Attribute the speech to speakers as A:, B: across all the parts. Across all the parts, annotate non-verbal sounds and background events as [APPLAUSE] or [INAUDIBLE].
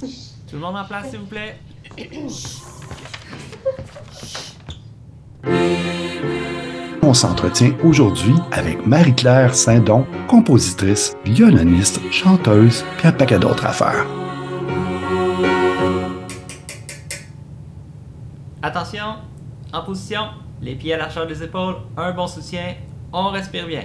A: Tout le monde en place, s'il vous plaît?
B: On s'entretient aujourd'hui avec Marie-Claire Saint-Don, compositrice, violoniste, chanteuse, puis un paquet d'autres affaires.
A: Attention, en position, les pieds à l'archeur des épaules, un bon soutien, on respire bien.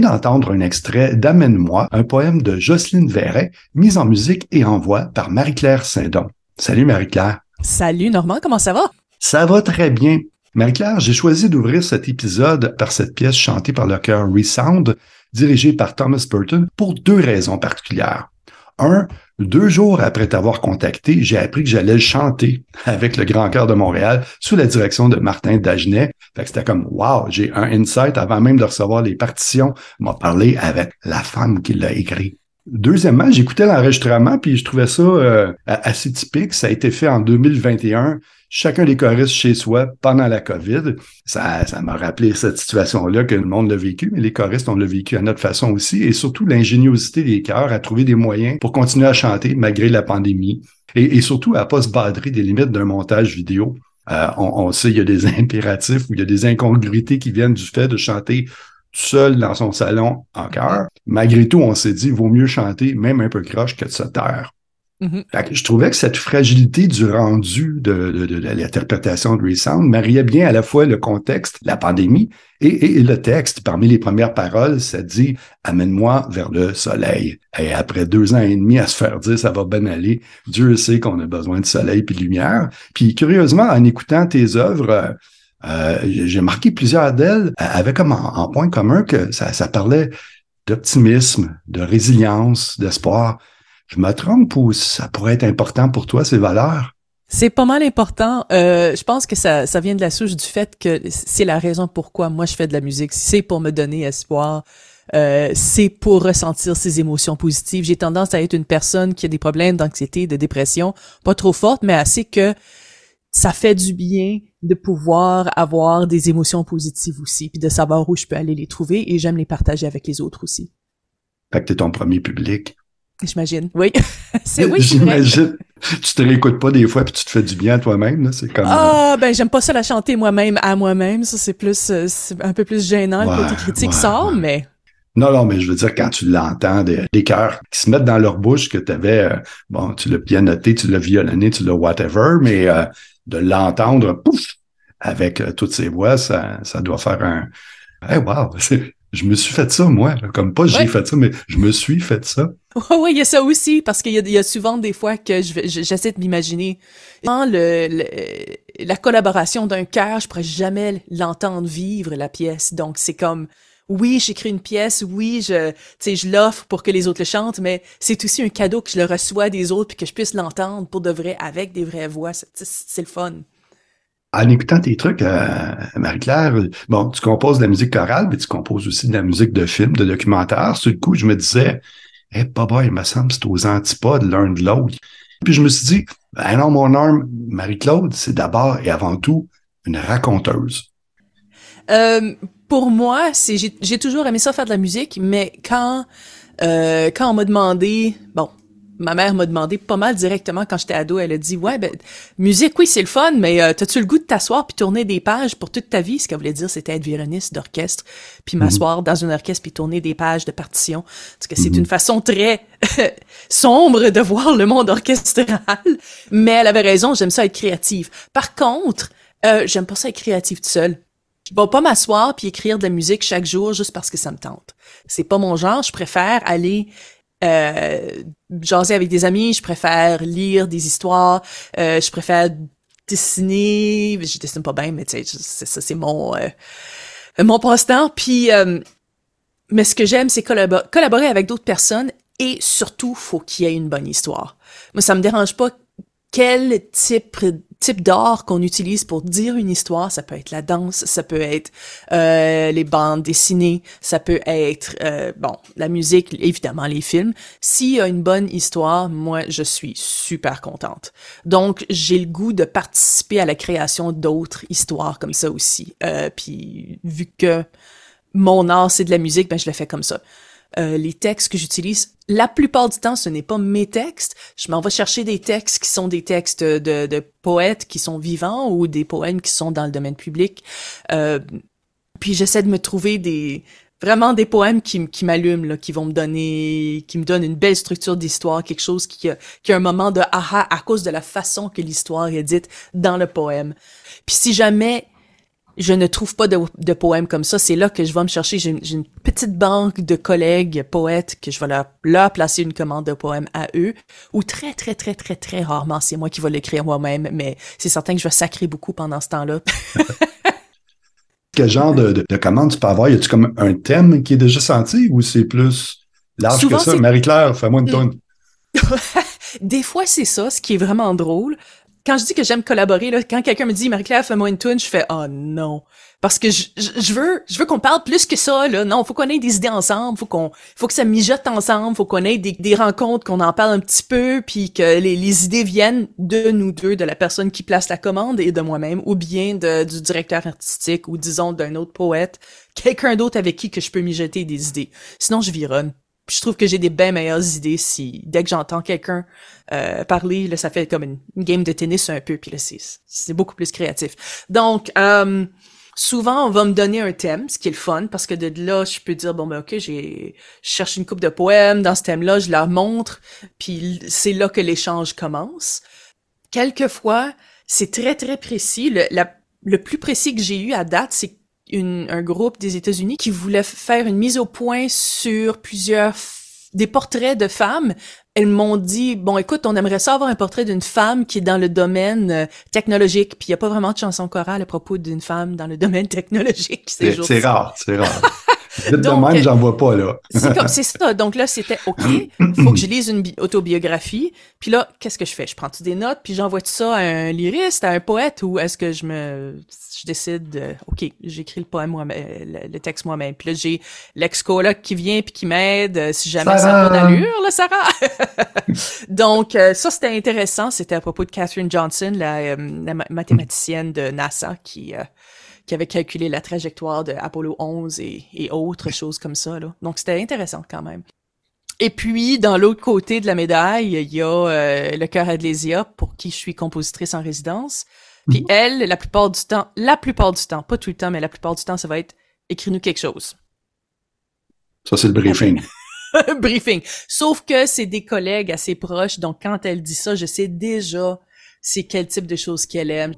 B: Vient d'entendre un extrait d'Amène-moi, un poème de Jocelyne Verret, mis en musique et en voix par Marie-Claire Saint-Don. Salut Marie-Claire.
C: Salut Normand, comment ça va?
B: Ça va très bien. Marie-Claire, j'ai choisi d'ouvrir cet épisode par cette pièce chantée par le chœur Resound, dirigée par Thomas Burton, pour deux raisons particulières. Un, deux jours après t'avoir contacté, j'ai appris que j'allais chanter [LAUGHS] avec le Grand Chœur de Montréal sous la direction de Martin Dagenet. Fait que c'était comme, wow, j'ai un insight avant même de recevoir les partitions. m'a parlé avec la femme qui l'a écrit. Deuxièmement, j'écoutais l'enregistrement puis je trouvais ça euh, assez typique. Ça a été fait en 2021 chacun des choristes chez soi pendant la COVID. Ça, ça m'a rappelé cette situation-là que le monde l'a vécu, mais les choristes, on l'a vécu à notre façon aussi, et surtout l'ingéniosité des chœurs à trouver des moyens pour continuer à chanter malgré la pandémie, et, surtout à pas se badrer des limites d'un montage vidéo. Euh, on, sait il y a des [LAUGHS] impératifs ou il y a des incongruités qui viennent du fait de chanter seul dans son salon en chœur. Malgré tout, on s'est dit, vaut mieux chanter même un peu croche que de se taire. Mm-hmm. Je trouvais que cette fragilité du rendu de, de, l'interprétation de Resound mariait bien à la fois le contexte, la pandémie, et, le texte. Parmi les premières paroles, ça dit « Amène-moi vers le soleil ». Et après deux ans et demi à se faire dire « Ça va bien aller », Dieu sait qu'on a besoin de soleil puis de lumière. Puis curieusement, en écoutant tes œuvres, euh, j'ai marqué plusieurs d'elles avec comme en, point commun que ça parlait d'optimisme, de résilience, d'espoir. Je me trompe ou ça pourrait être important pour toi, ces valeurs?
C: C'est pas mal important. Euh, je pense que ça, ça vient de la souche du fait que c'est la raison pourquoi moi je fais de la musique. C'est pour me donner espoir. Euh, c'est pour ressentir ces émotions positives. J'ai tendance à être une personne qui a des problèmes d'anxiété, de dépression, pas trop fortes, mais assez que ça fait du bien de pouvoir avoir des émotions positives aussi, puis de savoir où je peux aller les trouver et j'aime les partager avec les autres aussi.
B: Fait que t'es ton premier public.
C: J'imagine, oui. [LAUGHS] c'est oui.
B: J'imagine. Tu te réécoutes pas des fois puis tu te fais du bien à toi-même, C'est comme.
C: Ah, ben j'aime pas ça la chanter moi-même à moi-même. Ça c'est plus, euh, c'est un peu plus gênant ouais, le côté critique ouais, sort, ouais. mais.
B: Non, non, mais je veux dire, quand tu l'entends, des, des cœurs qui se mettent dans leur bouche que tu avais, euh, bon, tu l'as bien noté, tu l'as violonné, tu l'as whatever, mais euh, de l'entendre, pouf, avec euh, toutes ces voix, ça, ça doit faire un. Hey, wow! [LAUGHS] Je me suis fait ça, moi. Comme pas j'ai fait ça, mais je me suis fait ça.
C: Oui, oui, il y a ça aussi, parce qu'il y, y, a souvent des fois que j'essaie de m'imaginer. Le, le, la collaboration d'un cœur, je pourrais jamais l'entendre vivre, la pièce. Donc, c'est comme, oui, j'écris une pièce, oui, je, je l'offre pour que les autres le chantent, mais c'est aussi un cadeau que je le reçois des autres puis que je puisse l'entendre pour de vrai, avec des vraies voix. C'est le fun
B: en écoutant tes trucs, euh, Marie-Claire, bon, tu composes de la musique chorale, mais tu composes aussi de la musique de film, de documentaire. Sur le coup, je me disais, eh, hey, papa, il me semble c'est aux antipodes l'un de l'autre. Puis je me suis dit, ben non, mon arme, Marie-Claude, c'est d'abord et avant tout une raconteuse.
C: Euh, pour moi, c'est j'ai toujours aimé ça faire de la musique, mais quand euh, quand on m'a demandé, bon, ma mère m'a demandé pas mal directement quand j'étais ado. Elle a dit, ouais, ben, musique, oui, c'est le fun, mais euh, t'as-tu le goût de t'asseoir puis tourner des pages pour toute ta vie? Ce qu'elle voulait dire, c'était être violoniste d'orchestre, puis m'asseoir dans un orchestre puis tourner des pages de partitions. Parce que c'est une façon très [LAUGHS] sombre de voir le monde orchestral. Mais elle avait raison, j'aime ça être créative. Par contre, euh, j'aime pas ça être créative toute seule. Je vais pas m'asseoir puis écrire de la musique chaque jour juste parce que ça me tente. C'est pas mon genre. Je préfère aller euh, jaser avec des amis. Je préfère lire des histoires. Euh, je préfère dessiner. Je dessine pas bien, mais tu sais, ça, c'est mon euh, mon passe-temps. Puis, euh, mais ce que j'aime, c'est collaborer avec d'autres personnes et surtout, faut qu'il y ait une bonne histoire. Moi, ça me dérange pas quel type type d'art qu'on utilise pour dire une histoire. Ça peut être la danse, ça peut être euh, les bandes dessinées, ça peut être euh, bon la musique, évidemment les films. S'il y a une bonne histoire, moi je suis super contente. Donc j'ai le goût de participer à la création d'autres histoires comme ça aussi. Euh, puis vu que mon art c'est de la musique, ben je le fais comme ça. Euh, les textes que j'utilise, la plupart du temps, ce n'est pas mes textes. Je m'en vais chercher des textes qui sont des textes de, de, poètes qui sont vivants ou des poèmes qui sont dans le domaine public. Euh, puis j'essaie de me trouver des vraiment des poèmes qui, qui m'allument, qui vont me donner, qui me donnent une belle structure d'histoire, quelque chose qui a, qui a un moment de aha à cause de la façon que l'histoire est dite dans le poème. Puis si jamais je ne trouve pas de, de poèmes comme ça. C'est là que je vais me chercher. J'ai une, petite banque de collègues poètes que je vais leur, leur, placer une commande de poèmes à eux. Ou très, très, très, très, très rarement, c'est moi qui vais l'écrire moi-même. Mais c'est certain que je vais sacrer beaucoup pendant ce temps-là. [LAUGHS]
B: Quel genre de, de, commande tu peux avoir? Y a-tu comme un thème qui est déjà senti ou c'est plus large que ça? Marie-Claire, fais-moi une tonne. [LAUGHS]
C: Des fois, c'est ça, ce qui est vraiment drôle quand je dis que j'aime collaborer, là, quand quelqu'un me dit Marie-Claire, fais-moi une tune, je fais oh non. Parce que je, je, veux je veux qu'on parle plus que ça, là. Non, faut qu'on ait des idées ensemble, faut qu'on faut que ça mijote ensemble, faut qu'on ait des, des rencontres, qu'on en parle un petit peu, puis que les, les idées viennent de nous deux, de la personne qui place la commande et de moi-même, ou bien de, du directeur artistique, ou disons d'un autre poète, quelqu'un d'autre avec qui que je peux mijoter des idées. Sinon, je vironne je trouve que j'ai des bien meilleures idées si dès que j'entends quelqu'un euh, parler, là, ça fait comme une, game de tennis un peu, puis là, c'est beaucoup plus créatif. Donc, euh, souvent, on va me donner un thème, ce qui est le fun, parce que de là, je peux dire, bon, ben ok, j'ai je cherche une coupe de poèmes dans ce thème-là, je leur montre, puis c'est là que l'échange commence. Quelquefois, c'est très, très précis. Le, le plus précis que j'ai eu à date, c'est un groupe des États-Unis qui voulait faire une mise au point sur plusieurs des portraits de femmes. Elles m'ont dit bon écoute, on aimerait ça avoir un portrait d'une femme qui est dans le domaine euh, technologique, puis il y a pas vraiment de chanson chorale à propos d'une femme dans le [LAUGHS] domaine technologique.
B: C'est rare, c'est rare. [LAUGHS] Donc, même, j'en vois pas, là. [LAUGHS]
C: c'est comme, c'est ça. Donc là, c'était OK, faut que je lise une autobiographie. Puis là, qu'est-ce que je fais? Je prends des notes, puis j'envoie tout ça à un lyriste, à un poète, ou est-ce que je me, je décide, OK, j'écris le poème moi le, texte moi-même. Puis là, j'ai l'ex-coloc qui vient puis qui m'aide, euh, si jamais ça n'a pas d'allure, là, Sarah. [LAUGHS] Donc, euh, ça, c'était intéressant. C'était à propos de Catherine Johnson, la, euh, mathématicienne de NASA qui, qui avait calculé la trajectoire de Apollo 11 et, et autres choses comme ça. Là. Donc c'était intéressant quand même. Et puis, dans l'autre côté de la médaille, il y a euh, le cœur Adlésia, pour qui je suis compositrice en résidence. Puis mhm. elle, la plupart du temps, la plupart du temps, pas tout le temps, mais la plupart du temps, ça va être écris-nous quelque chose.
B: Ça, c'est le briefing. [LAUGHS]
C: briefing. Sauf que c'est des collègues assez proches, donc quand elle dit ça, je sais déjà c'est quel type de choses qu'elle aime.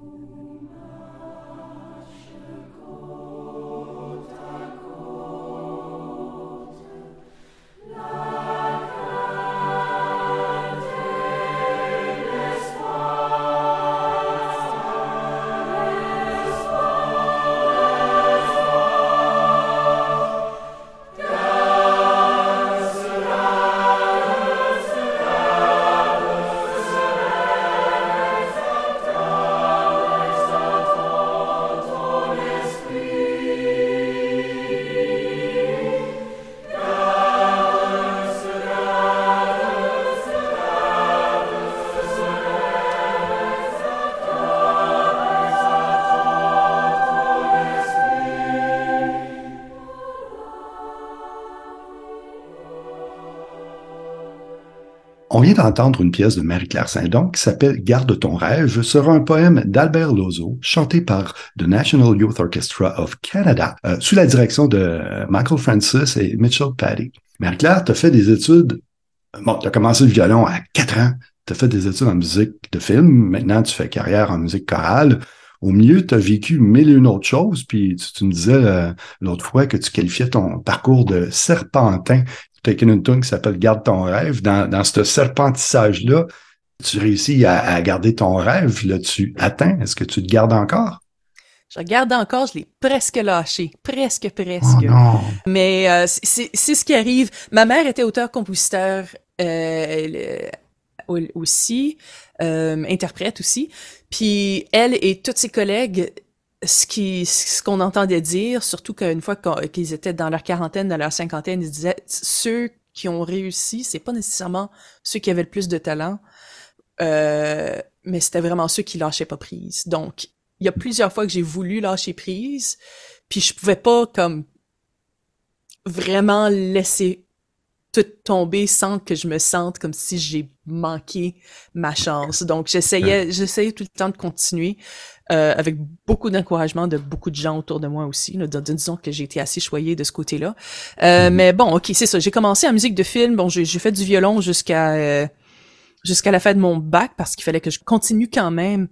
B: D'entendre une pièce de Marie-Claire Saint-Don qui s'appelle Garde ton rêve, sera un poème d'Albert Lozo, chanté par The National Youth Orchestra of Canada, euh, sous la direction de Michael Francis et Mitchell Paddy. Marie-Claire, tu fait des études, bon, tu as commencé le violon à 4 ans, tu as fait des études en musique de film, maintenant tu fais carrière en musique chorale. Au milieu, tu as vécu mille et une autres choses, puis tu, me disais euh, l'autre fois que tu qualifiais ton parcours de serpentin. Une tune qui s'appelle Garde ton rêve. Dans, dans ce serpentissage-là, tu réussis à, garder ton rêve, là, tu atteins. Est-ce que tu te gardes encore?
C: Je regarde encore, je l'ai presque lâché, presque, presque.
B: Oh
C: Mais euh, c'est ce qui arrive. Ma mère était auteur-compositeur euh, aussi, euh, interprète aussi. Puis elle et tous ses collègues, ce qui, ce qu'on entendait dire, surtout qu'une fois qu'ils étaient dans leur quarantaine, dans leur cinquantaine, ils disaient ceux qui ont réussi, c'est pas nécessairement ceux qui avaient le plus de talent, euh, mais c'était vraiment ceux qui lâchaient pas prise. Donc, il y a plusieurs fois que j'ai voulu lâcher prise, puis je pouvais pas comme vraiment laisser tout tomber sans que je me sente comme si j'ai manqué ma chance. Donc j'essayais, j'essayais tout le temps de continuer euh, avec beaucoup d'encouragement de beaucoup de gens autour de moi aussi. Là, disons que j'ai été assez choyée de ce côté-là. Euh, mm-hmm. Mais bon, ok, c'est ça. J'ai commencé en musique de film. Bon, j'ai fait du violon jusqu'à euh, jusqu'à la fin de mon bac parce qu'il fallait que je continue quand même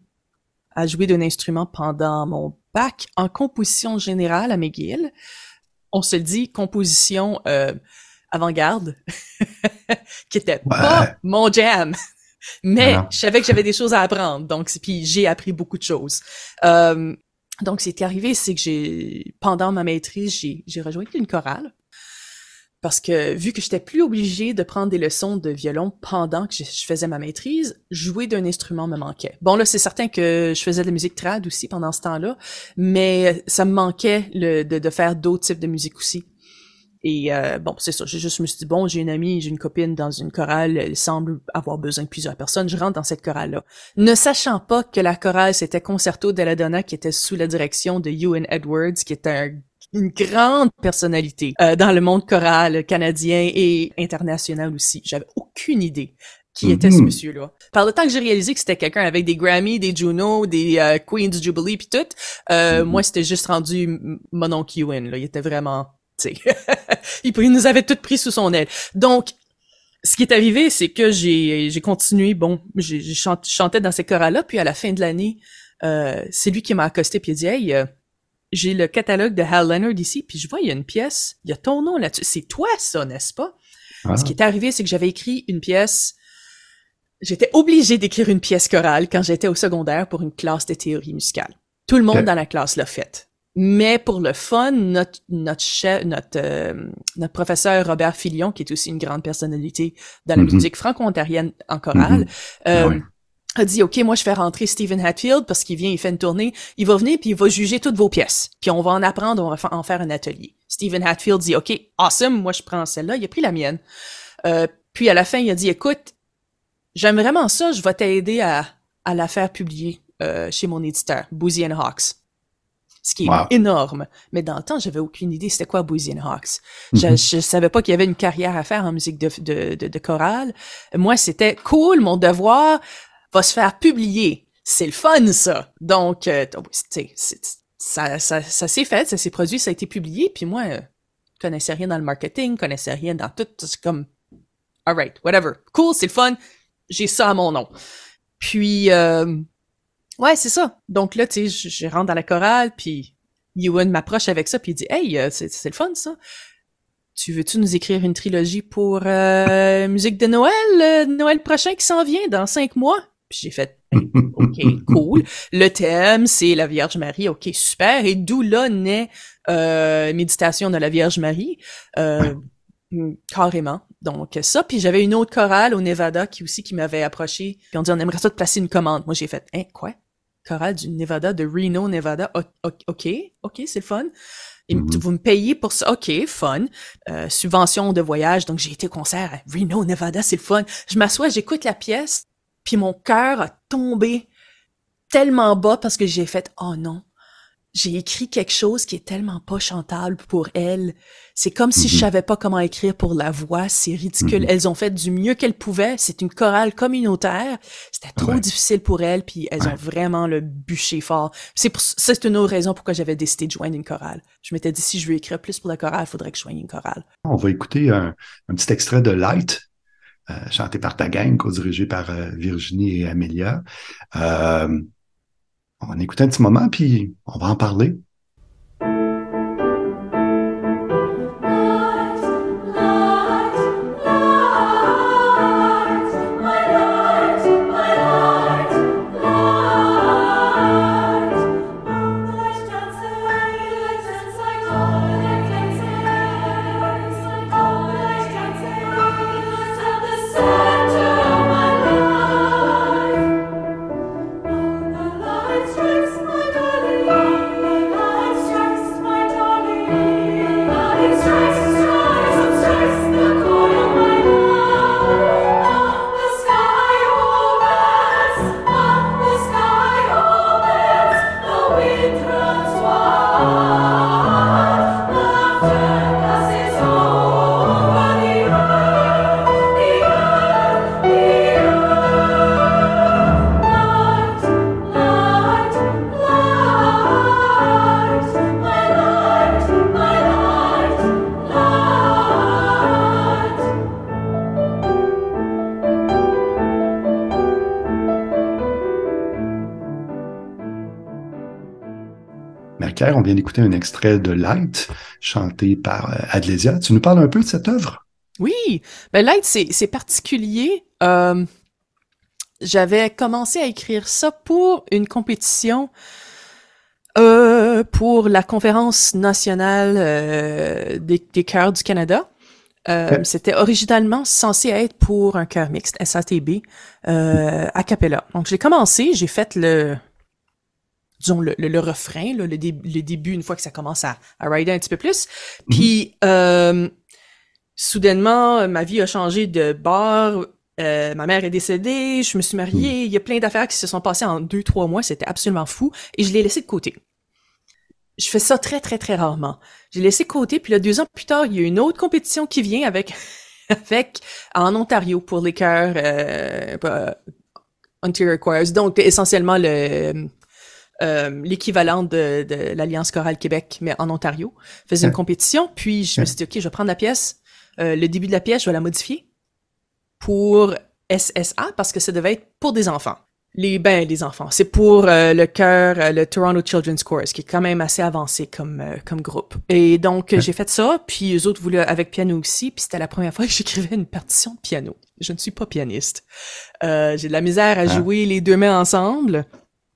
C: à jouer d'un instrument pendant mon bac en composition générale à McGill. On se dit composition euh, avant-garde, [LAUGHS] qui était pas mon jam. Mais je savais que j'avais des choses à apprendre, donc puis j'ai appris beaucoup de choses. Euh, donc, ce qui est arrivé, c'est que j'ai pendant ma maîtrise, j'ai j'ai rejoint une chorale parce que vu que j'étais plus obligée de prendre des leçons de violon pendant que je, faisais ma maîtrise, jouer d'un instrument me manquait. Bon là, c'est certain que je faisais de la musique trad aussi pendant ce temps-là, mais ça me manquait le, de, de faire d'autres types de musique aussi. Et euh, bon, c'est ça. Je juste me suis dit bon, j'ai une amie, j'ai une copine dans une chorale. Elle semble avoir besoin de plusieurs personnes. Je rentre dans cette chorale-là, ne sachant pas que la chorale c'était Concerto della Donna qui était sous la direction de Ewan Edwards, qui un une grande personnalité euh, dans le monde choral canadien et international aussi. J'avais aucune idée qui était ce mhm. monsieur-là. Par le temps que j'ai réalisé que c'était quelqu'un avec des Grammy, des Juno, des euh, Queen's Jubilee puis tout, euh, mhm. moi c'était juste rendu mon oncle Ewan, là. Il était vraiment, sais, [LAUGHS] il, nous avait tout pris sous son aile. Donc, ce qui est arrivé, c'est que j'ai j'ai continué, bon, j'ai chanté dans ces chorales-là, puis à la fin de l'année, euh, c'est lui qui m'a accosté puis il a dit, hey, euh, j'ai le catalogue de Hal Leonard ici, puis je vois, il y a une pièce, il y a ton nom là-dessus. C'est toi, ça, n'est-ce pas? Ah. Ce qui est arrivé, c'est que j'avais écrit une pièce. J'étais obligée d'écrire une pièce chorale quand j'étais au secondaire pour une classe de théorie musicale. Tout le monde dans la classe l'a faite. Mais pour le fun, notre notre chef, notre euh, notre professeur Robert Filion, qui est aussi une grande personnalité dans la mm-hmm. musique franco-ontarienne en chorale, mm-hmm. euh, ah a dit OK, moi je fais rentrer Stephen Hatfield parce qu'il vient, il fait une tournée, il va venir puis il va juger toutes vos pièces. Puis on va en apprendre, on va en faire un atelier. Stephen Hatfield dit OK, awesome, moi je prends celle-là, il a pris la mienne. Euh, puis à la fin, il a dit écoute, j'aime vraiment ça, je vais t'aider à, à la faire publier euh, chez mon éditeur, Boozy and Hawks. Ce qui est énorme. Mais dans le temps, j'avais aucune idée c'était quoi Boozy and Hawks. je, mm-hmm. je, savais pas qu'il y avait une carrière à faire en musique de, de, de, de chorale. Moi, c'était cool, mon devoir va se faire publier. C'est le fun, ça. Donc, euh, ça, ça, ça s'est fait, ça s'est produit, ça a été publié, puis moi, euh, connaissais rien dans le marketing, connaissais rien dans tout, c'est comme, alright, whatever. Cool, c'est le fun, j'ai ça à mon nom. Puis, euh, ouais, c'est ça. Donc là, tu sais, je rentre dans la chorale, puis Ewan m'approche avec ça, puis il dit, hey, euh, c'est le fun, ça tu veux-tu nous écrire une trilogie pour euh, musique de Noël, Noël prochain qui s'en vient dans cinq mois? Puis j'ai fait [LAUGHS] OK, cool. Le thème, c'est la Vierge Marie. OK, super. Et d'où là naît euh, Méditation de la Vierge Marie? Euh, carrément. Donc ça, puis j'avais une autre chorale au Nevada qui aussi qui m'avait approché. Puis on dit on aimerait ça te placer une commande. Moi j'ai fait hein quoi? Chorale du Nevada de Reno, Nevada. OK, OK, c'est le fun. Et mm-hmm. vous me payez pour ça. OK, fun. Euh, subvention de voyage. Donc, j'ai été au concert à Reno, Nevada. C'est le fun. Je m'assois, j'écoute la pièce. Puis mon cœur a tombé tellement bas parce que j'ai fait oh non, j'ai écrit quelque chose qui est tellement pas chantable pour elle. C'est comme si je
B: Mhm.
C: savais pas comment écrire pour la voix. C'est ridicule.
B: Mhm.
C: Elles ont fait du mieux qu'elles pouvaient. C'est une chorale communautaire. C'était trop
B: Ouais.
C: difficile pour elles, puis elles
B: Ouais.
C: ont vraiment le bûché fort. C'est c'est une autre raison pourquoi j'avais décidé de joindre une chorale. Je m'étais dit, si je veux écrire plus pour la chorale, il faudrait que je joigne une chorale.
B: On va écouter un, un petit extrait de Light, euh, chanté par ta gang, co-dirigé par euh, Virginie et Amelia. Euh, on va un petit moment, puis on va en parler. Vient d'écouter un extrait de Light, chanté par euh, Adlésia. Tu nous parles un peu de cette œuvre?
C: Oui, ben Light, c'est, particulier. Euh, j'avais commencé à écrire ça pour une compétition euh, pour la conférence nationale euh, des, des chœurs du Canada. Euh. C'était originalement censé être pour un chœur mixte, SATB, euh, a cappella. Donc j'ai commencé, j'ai fait le disons le, le, le refrain, là, le, dé- le début une fois que ça commence à, à rider un petit peu plus. Puis euh, soudainement, ma vie a changé de bord. Euh, ma mère est décédée, je me suis mariée, il y a plein d'affaires qui se sont passées en deux, trois mois, c'était absolument fou, et je l'ai laissé de côté. Je fais ça très, très, très rarement. J'ai laissé de côté, puis là, deux ans plus tard, il y a une autre compétition qui vient avec, [LAUGHS] avec, en Ontario pour les chœurs, euh, euh, Ontario Choirs, donc essentiellement le, euh, l'équivalent de, de l'Alliance chorale Québec, mais en Ontario, faisait une
B: Ouais.
C: compétition, puis je me suis dit, OK, je vais prendre la pièce, euh, le début de la pièce, je vais la modifier pour SSA, parce que ça devait être pour des enfants. Les, ben, les enfants. C'est pour euh, le chœur, euh, le Toronto Children's Chorus, qui est quand même assez avancé comme, euh, comme groupe. Et donc,
B: Ouais.
C: j'ai fait ça, puis eux autres voulaient avec piano aussi, puis c'était la première fois [LAUGHS] que j'écrivais une partition de piano. Je ne suis pas pianiste. Euh, j'ai de la misère à
B: Ah.
C: jouer les deux mains ensemble.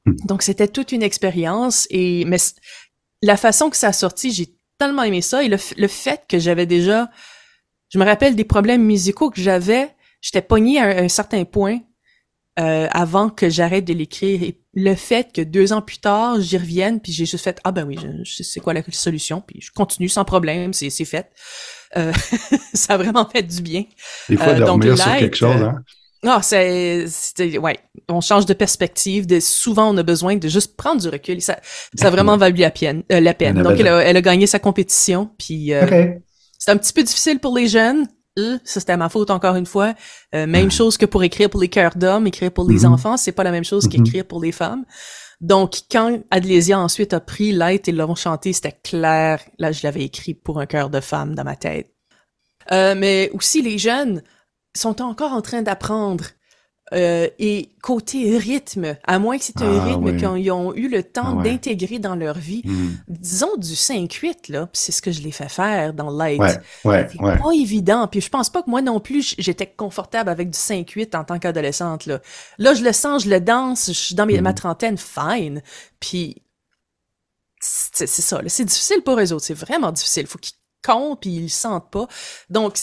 B: Hmm.
C: Donc, c'était toute une expérience, et mais la façon que ça a sorti, j'ai tellement aimé ça, et le, le fait que j'avais déjà... Je me rappelle des problèmes musicaux que j'avais, j'étais pogné à un, un certain point euh, avant que j'arrête de l'écrire. Et le fait que deux ans plus tard, j'y revienne, puis j'ai juste fait ah ben oui, sais quoi la solution, puis je continue sans problème, c'est c'est fait. Euh, [LAUGHS] ça a vraiment fait du bien.
B: Des fois,
C: Euh, donc,
B: sur quelque chose, hein?
C: Ah, c'est, ouais, on change de perspective. De, souvent, on a besoin de juste prendre du recul. Ça, ça a vraiment valu la peine. euh, la peine. Donc, elle a, elle a gagné sa compétition. Puis, euh,
B: OK.
C: c'est un petit peu difficile pour les jeunes. Euh, Ça, c'était ma faute encore une fois. Euh, même chose que pour écrire pour les cœurs d'hommes, écrire pour les
B: Mhm.
C: enfants, c'est pas la même chose
B: Mhm.
C: qu'écrire pour les femmes. Donc, quand Adlésia ensuite a pris Light et l'ont chanté, c'était clair. Là, je l'avais écrit pour un cœur de femme dans ma tête. Euh, mais aussi, les jeunes sont encore en train d'apprendre. Euh, et côté rythme, à moins que c'est un
B: Ah,
C: rythme
B: oui.
C: qu'ils ont eu le temps
B: Ah, ouais.
C: d'intégrer dans leur vie,
B: Hmm.
C: disons du 5-8, là, c'est ce que je l'ai fait faire dans Light.
B: Ouais, ouais,
C: C'est
B: ouais.
C: pas évident. Puis je pense pas que moi non plus, j'étais confortable avec du 5-8 en tant qu'adolescente. Là. là, je le sens, je le danse, je suis dans
B: Mhm.
C: ma trentaine, fine. Puis c'est ça. là. C'est difficile pour eux autres. C'est vraiment difficile. faut qu'ils comptent puis ils le sentent pas. Donc,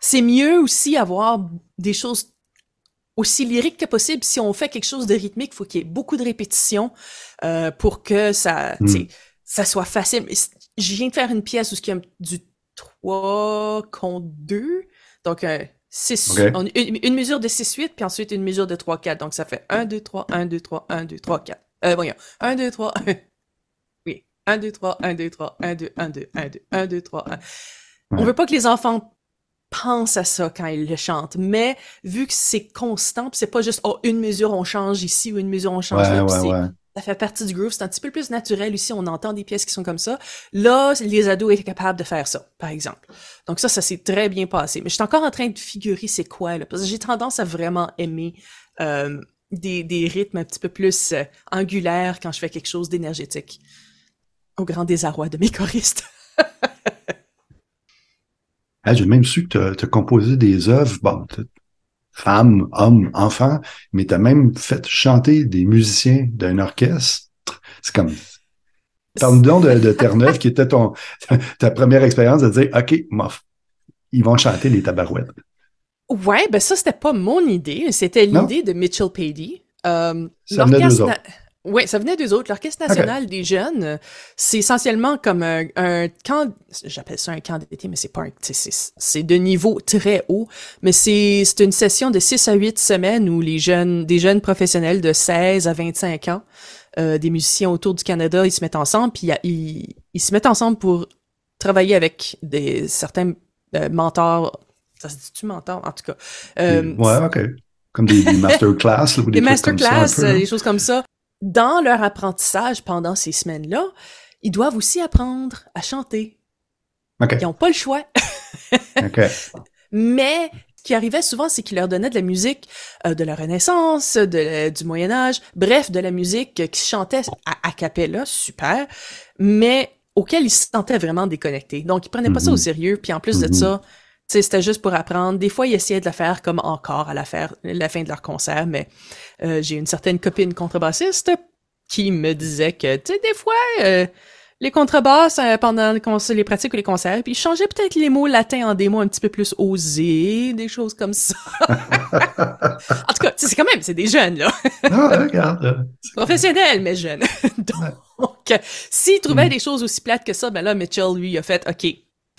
C: c'est mieux aussi avoir des choses aussi lyriques que possible. Si on fait quelque chose de rythmique, faut qu'il y ait beaucoup de répétitions euh, pour que ça,
B: Mm.
C: ça soit facile. Je viens de faire une pièce où il y a du 3 contre 2. Donc, un 6,
B: Ok.
C: on- une, une mesure de 6-8, puis ensuite une mesure de 3-4. Donc, ça fait 1, 2, 3, 1, 2, 3, 1, 2, 3, 4. Euh, voyons. 1, 2, 3, 1. Oui. 1, 2, 3, 1, 2, 3, 1, 2, 1, 2, 1, 2, 1, 2, 3, 1. On veut pas que les enfants pensent à ça quand ils le chantent, mais vu que c'est constant, c'est pas juste, oh, une mesure on change ici ou une mesure on change
B: ouais,
C: là,
B: ouais, ouais.
C: ça fait partie du groove, c'est un petit peu plus naturel ici, on entend des pièces qui sont comme ça. Là, les ados étaient capables de faire ça, par exemple. Donc ça, ça s'est très bien passé. Mais je suis encore en train de figurer c'est quoi, là, parce que j'ai tendance à vraiment aimer euh, des, des rythmes un petit peu plus euh, angulaires quand je fais quelque chose d'énergétique. Au grand désarroi de mes choristes. [LAUGHS]
B: J'ai même su que tu as, composé des œuvres, bon, femmes, hommes, enfants, mais tu as même fait chanter des musiciens d'un orchestre. C'est comme. Parle-nous de, de Terre-Neuve, qui était ton, ta première expérience de dire OK, mof, ils vont chanter les tabarouettes.
C: Ouais, ben ça, c'était pas mon idée. C'était l'idée de Mitchell Pady. Euh,
B: ça venait d'eux autres.
C: Oui, ça venait des autres. L'Orchestre national okay. des jeunes, c'est essentiellement comme un, un camp, j'appelle ça un camp d'été, mais c'est pas un, c'est de niveau très haut, mais c'est une session de 6 à 8 semaines où les jeunes, des jeunes professionnels de 16 à 25 ans, euh, des musiciens autour du Canada, ils se mettent ensemble, puis ils, ils se mettent ensemble pour travailler avec des certains euh, mentors. Ça se dit-tu mentor, en tout cas?
B: Euh, ouais, OK. Comme des, des [LAUGHS] masterclass, ou des,
C: des masterclass, des choses comme ça dans leur apprentissage pendant ces semaines-là, ils doivent aussi apprendre à chanter.
B: Okay.
C: Ils n'ont pas le choix. [LAUGHS]
B: okay.
C: Mais ce qui arrivait souvent, c'est qu'ils leur donnaient de la musique euh, de la Renaissance, de, du Moyen Âge, bref, de la musique qui chantait à, a cappella, super, mais auquel ils se sentaient vraiment déconnectés. Donc, ils prenaient pas mm -hmm. ça au sérieux. Puis en plus mm -hmm. de ça, c'était juste pour apprendre. Des fois, ils essayaient de la faire comme encore à la, faire, la fin de leur concert, mais euh, j'ai une certaine copine contrebassiste qui me disait que, tu sais, des fois, euh, les contrebasses euh, pendant les pratiques ou les concerts, puis ils changeaient peut-être les mots latins en des mots un petit peu plus osés, des choses comme ça. [LAUGHS] en tout cas, c'est quand même, c'est des jeunes, là.
B: ah, regarde.
C: Professionnels, mais jeunes. [LAUGHS] Donc, s'ils trouvaient mm. des choses aussi plates que ça, ben là, Mitchell, lui, a fait, OK,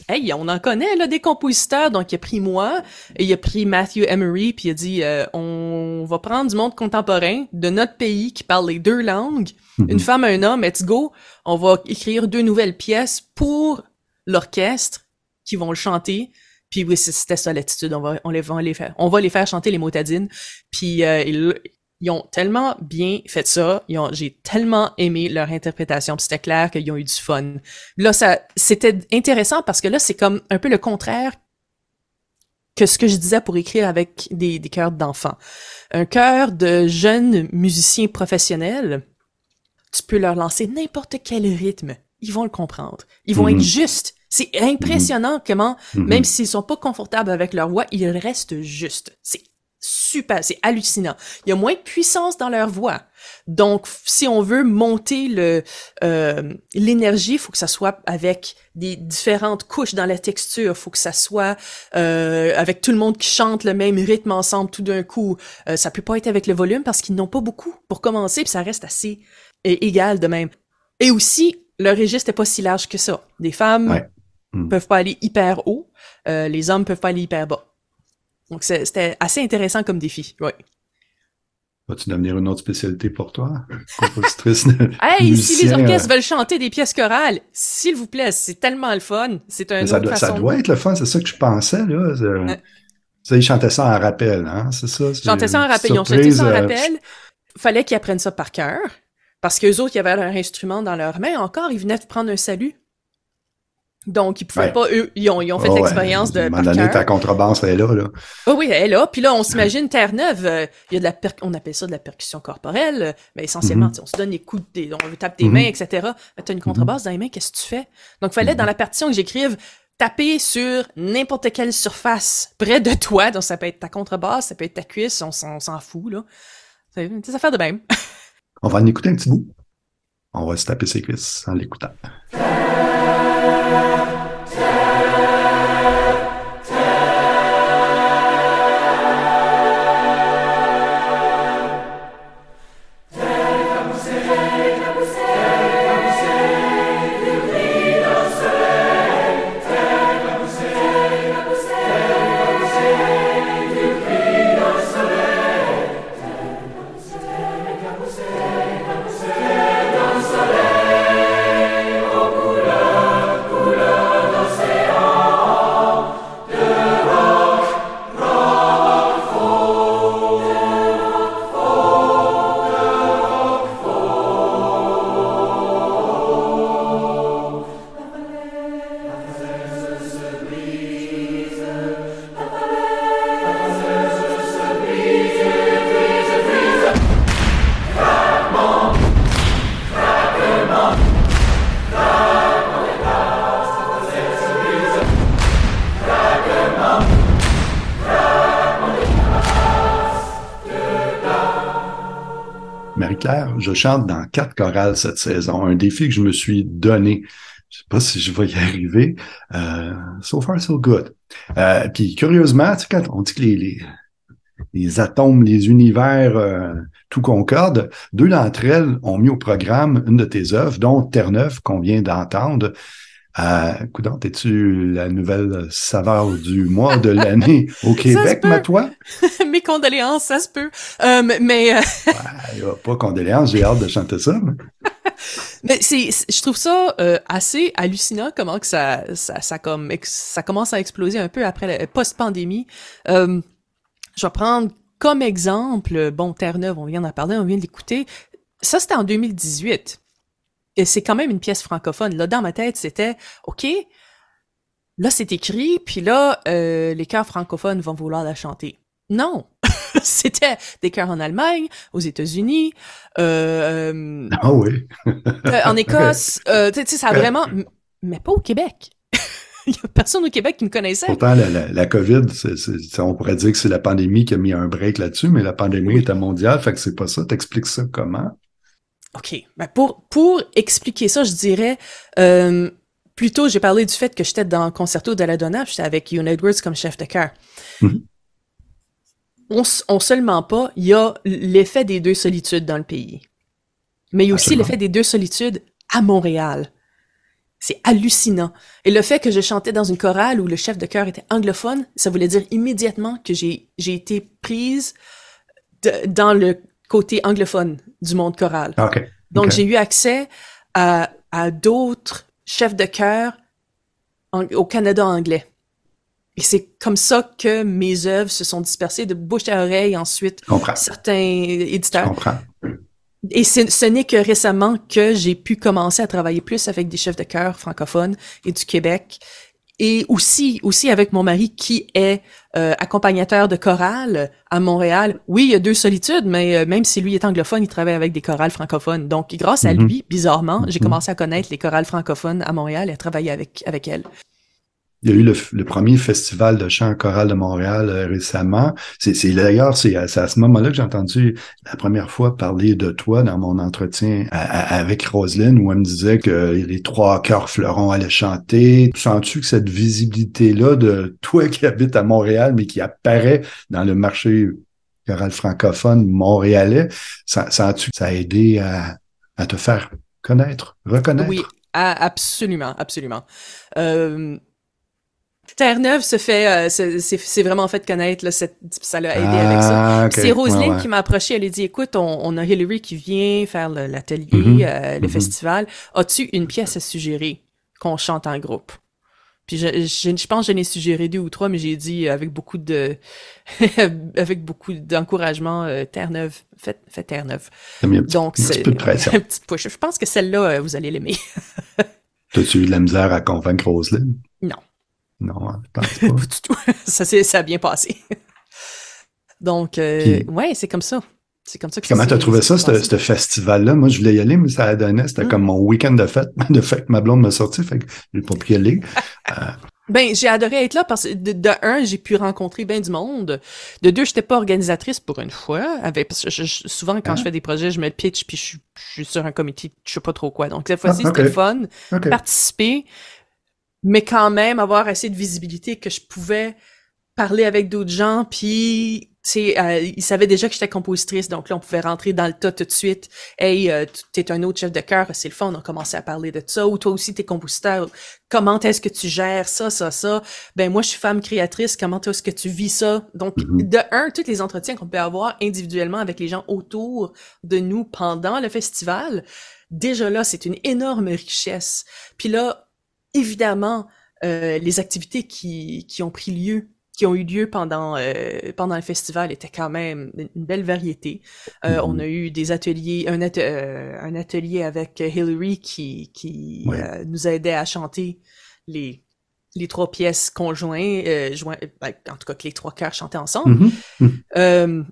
C: Hey, on en connaît là des compositeurs, donc il a pris moi et il a pris Matthew Emery puis il a dit euh, on va prendre du monde contemporain de notre pays qui parle les deux langues, mm -hmm. une femme et un homme, let's go. On va écrire deux nouvelles pièces pour l'orchestre qui vont le chanter. Puis oui, c'était ça l'attitude, on va on les va les faire on va les faire chanter les motadines. Puis euh, il, ils ont tellement bien fait ça, j'ai tellement aimé leur interprétation, c'était clair qu'ils ont eu du fun. Là, ça, c'était intéressant parce que là, c'est comme un peu le contraire que ce que je disais pour écrire avec des, des chœurs d'enfants. Un chœur de jeunes musiciens professionnels, tu peux leur lancer n'importe quel rythme, ils vont le comprendre. Ils vont mm -hmm. être justes. C'est impressionnant mm -hmm. comment, mm -hmm. même s'ils sont pas confortables avec leur voix, ils restent justes. C'est super, c'est hallucinant. Il y a moins de puissance dans leur voix. Donc, si on veut monter le euh, l'énergie, il faut que ça soit avec des différentes couches dans la texture. Il faut que ça soit euh, avec tout le monde qui chante le même rythme ensemble tout d'un coup. Euh, ça peut pas être avec le volume parce qu'ils n'ont pas beaucoup pour commencer, puis ça reste assez égal de même. Et aussi, le registre n'est pas si large que ça. Les femmes
B: ouais. mm.
C: peuvent pas aller hyper haut, euh, les hommes peuvent pas aller hyper bas. Donc, c'était assez intéressant comme défi, oui.
B: Vas-tu devenir une autre spécialité pour toi? Compositrice [LAUGHS]
C: Hey, si les orchestres veulent chanter des pièces chorales, s'il vous plaît, c'est tellement le fun. C'est un
B: ça, doit,
C: façon.
B: ça doit être le fun, c'est ça que je pensais, là. Euh... Ça, ils chantaient ça en rappel, hein, c'est ça?
C: Ils chantaient ça en rappel. Ils ont chanté ça en rappel. Fallait qu'ils apprennent ça par cœur. Parce qu'eux autres, ils avaient leur instrument dans leurs mains. Encore, ils venaient de prendre un salut. Donc, ils pouvaient
B: ouais.
C: pas, eux, ils ont, ils ont fait oh, l'expérience
B: ouais.
C: de.
B: À un moment donné, ta contrebasse, elle est là, là.
C: Oh oui, elle est là. Puis là, on s'imagine Terre-Neuve, euh, il y a de la per... on appelle ça de la percussion corporelle, euh, mais essentiellement, mm -hmm. on se donne les coups, de... on tape tes mm -hmm. mains, etc. Mais t'as une contrebasse mm -hmm. dans les mains, qu'est-ce que tu fais? Donc, il fallait dans la partition que j'écrive, taper sur n'importe quelle surface près de toi. Donc, ça peut être ta contrebasse, ça peut être ta cuisse, on s'en fout, là. C'est des affaires de même. [LAUGHS]
B: on va en écouter un petit bout. On va se taper ses cuisses en l'écoutant. Música je chante dans quatre chorales cette saison, un défi que je me suis donné. Je sais pas si je vais y arriver. Euh, so far, so good. Euh, puis curieusement, tu sais, quand on dit que les, les, les atomes, les univers, euh, tout concorde, deux d'entre elles ont mis au programme une de tes œuvres, dont Terre-Neuve, qu'on vient d'entendre. Euh, Coudon, es-tu la nouvelle saveur du mois de l'année [LAUGHS] au Québec, ma toi? [LAUGHS]
C: Mes condoléances, ça se peut. Euh, mais... Euh... [LAUGHS]
B: Ouais, pas condoléances, j'ai hâte de chanter ça. Mais,
C: mais c'est, je trouve ça euh, assez hallucinant comment que ça, ça, ça, comme, ça commence à exploser un peu après la post-pandémie. Euh, je vais prendre comme exemple, bon, Terre-Neuve, on vient d'en parler, on vient d'écouter. Ça, c'était en 2018 et c'est quand même une pièce francophone. Là, dans ma tête, c'était OK. Là, c'est écrit, puis là, euh, les chœurs francophones vont vouloir la chanter. Non, [LAUGHS] c'était des chœurs en Allemagne, aux États-Unis, euh,
B: ah oui,
C: euh, en Écosse. [LAUGHS] Euh, tu sais, ça a vraiment, mais pas au Québec. [LAUGHS] Il y a personne au Québec qui me connaissait.
B: Pourtant, la, la, la COVID, on pourrait dire que c'est la pandémie qui a mis un break là-dessus, mais la pandémie était mondiale, fait que c'est pas ça. T'expliques ça comment?
C: OK. Ben pour, pour expliquer ça, je dirais, euh, plutôt, j'ai parlé du fait que j'étais dans le concerto de la Donna, j'étais avec Yoon Edwards comme chef de chœur. Mm-hmm. On, on seulement pas, il y a l'effet des deux solitudes dans le pays. Mais il y a aussi l'effet des deux solitudes à Montréal. C'est hallucinant. Et le fait que je chantais dans une chorale où le chef de chœur était anglophone, ça voulait dire immédiatement que j'ai, j'ai été prise de, dans le côté anglophone du monde choral.
B: Okay.
C: Donc,
B: okay.
C: j'ai eu accès à, à d'autres chefs de chœur au Canada anglais. Et c'est comme ça que mes œuvres se sont dispersées de bouche à oreille ensuite. Certains éditeurs.
B: Comprends.
C: Et ce n'est que récemment que j'ai pu commencer à travailler plus avec des chefs de chœur francophones et du Québec. Et aussi, aussi avec mon mari qui est euh, accompagnateur de chorale à Montréal. Oui, il y a deux solitudes, mais euh, même si lui est anglophone, il travaille avec des chorales francophones. Donc, grâce à
B: Mhm.
C: lui, bizarrement, j'ai commencé à connaître les chorales francophones à Montréal et à travailler avec, avec elles.
B: Il y a eu le, premier festival de chant choral de Montréal euh, récemment. C'est, d'ailleurs c'est à, c'est à ce moment-là que j'ai entendu la première fois parler de toi dans mon entretien avec Roselyne où elle me disait que les trois chœurs fleurons allaient chanter. Sens-tu que cette visibilité-là de toi qui habites à Montréal mais qui apparaît dans le marché choral francophone montréalais, sen- sens-tu que ça a aidé à, te faire connaître, reconnaître?
C: Oui, absolument, absolument. Euh, Terre-Neuve se fait, euh, c'est c'est vraiment fait connaître, là, cette- ça l'a aidé avec ça.
B: Ah.
C: C'est Roselyne
B: Ouais, ouais.
C: qui m'a approché, elle a dit, écoute, on, on a Hillary qui vient faire l'atelier,
B: Mhm.
C: euh, le
B: Mhm.
C: festival. As-tu une pièce à suggérer qu'on chante en groupe? Puis je, je, je pense que j'en ai suggéré deux ou trois, mais j'ai dit avec beaucoup de [LAUGHS] avec beaucoup d'encouragement euh, Terre-Neuve, faites, faites Terre-Neuve. Donc
B: un petit peu de pression. [LAUGHS]
C: push. Je pense que celle-là, euh, vous allez l'aimer. [LAUGHS]
B: T'as-tu eu de la misère à convaincre Roselyne?
C: Non.
B: Non, hein, je pense
C: Pas
B: pas.
C: du tout. [LAUGHS] ça, c'est- ça a bien passé. [LAUGHS] Donc, euh,
B: Puis-
C: ouais, c'est comme ça. C'est comme ça que
B: Comment
C: ça
B: t'as
C: s'est-
B: trouvé ça, ce festival-là? Moi, je voulais y aller, mais ça a donné, c'était
C: Mm.
B: comme mon week-end de fête, [LAUGHS] de fête que ma blonde m'a sorti, fait que j'ai pas pu y aller.
C: Ben, j'ai adoré être là parce que de, de un, j'ai pu rencontrer bien du monde. De deux, j'étais pas organisatrice pour une fois. Avec, parce que je- je- souvent, quand
B: Ah.
C: je fais des projets, je me pitch puis je, suis- je suis sur un comité, je sais pas trop quoi. Donc, cette fois-ci,
B: Ah,
C: c'était fun. Participer, mais quand même avoir assez de visibilité que je pouvais parler avec d'autres gens, puis tu sais, euh, ils savaient déjà que j'étais compositrice, donc là on pouvait rentrer dans le tas tout de suite. Hey, euh, t'es un autre chef de chœur, c'est le fun, on a commencé à parler de ça. Ou toi aussi t'es compositeur, comment est-ce que tu gères ça, ça, ça? Ben moi je suis femme créatrice, comment est-ce que tu vis ça? Donc
B: Mhm.
C: de un, tous les entretiens qu'on peut avoir individuellement avec les gens autour de nous pendant le festival, déjà là c'est une énorme richesse. Puis là, évidemment, euh, les activités qui, qui ont pris lieu, qui ont eu lieu pendant, euh, pendant le festival étaient quand même une belle variété. Euh,
B: Mhm.
C: On a eu des ateliers, un, at- euh, un atelier avec Hillary qui, qui
B: Ouais.
C: euh, nous aidait à chanter les, les trois pièces conjointes, euh, joint- ben, en tout cas que les trois chœurs chantaient ensemble.
B: Mhm.
C: Euh,